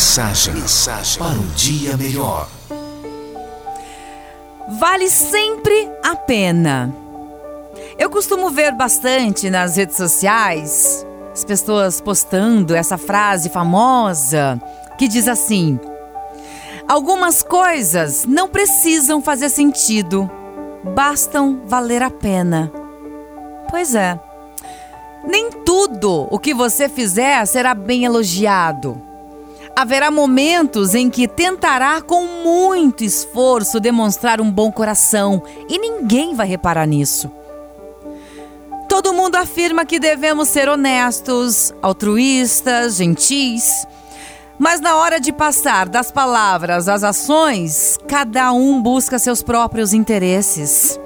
Mensagem, mensagem para um dia melhor. Vale sempre a pena. Eu costumo ver bastante nas redes sociais as pessoas postando essa frase famosa que diz assim: Algumas coisas não precisam fazer sentido, bastam valer a pena. Pois é. Nem tudo o que você fizer será bem elogiado. Haverá momentos em que tentará com muito esforço demonstrar um bom coração e ninguém vai reparar nisso. Todo mundo afirma que devemos ser honestos, altruístas, gentis. Mas na hora de passar das palavras às ações, cada um busca seus próprios interesses.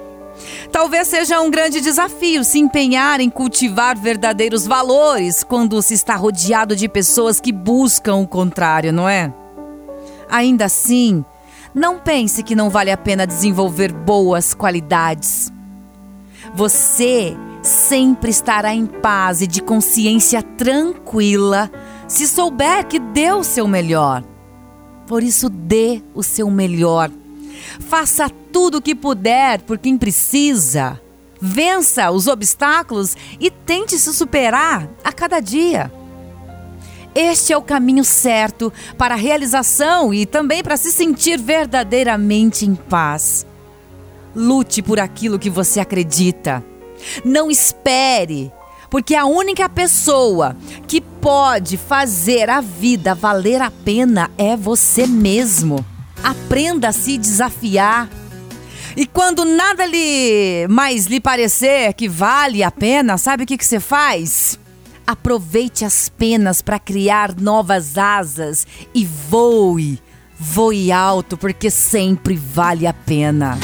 Talvez seja um grande desafio se empenhar em cultivar verdadeiros valores quando se está rodeado de pessoas que buscam o contrário, não é? Ainda assim, não pense que não vale a pena desenvolver boas qualidades. Você sempre estará em paz e de consciência tranquila se souber que deu o seu melhor. Por isso, dê o seu melhor. Faça tudo o que puder por quem precisa. Vença os obstáculos e tente se superar a cada dia. Este é o caminho certo para a realização e também para se sentir verdadeiramente em paz. Lute por aquilo que você acredita. Não espere, porque a única pessoa que pode fazer a vida valer a pena é você mesmo. Aprenda a se desafiar. E quando nada lhe mais lhe parecer que vale a pena, sabe o que, que você faz? Aproveite as penas para criar novas asas e voe. Voe alto, porque sempre vale a pena.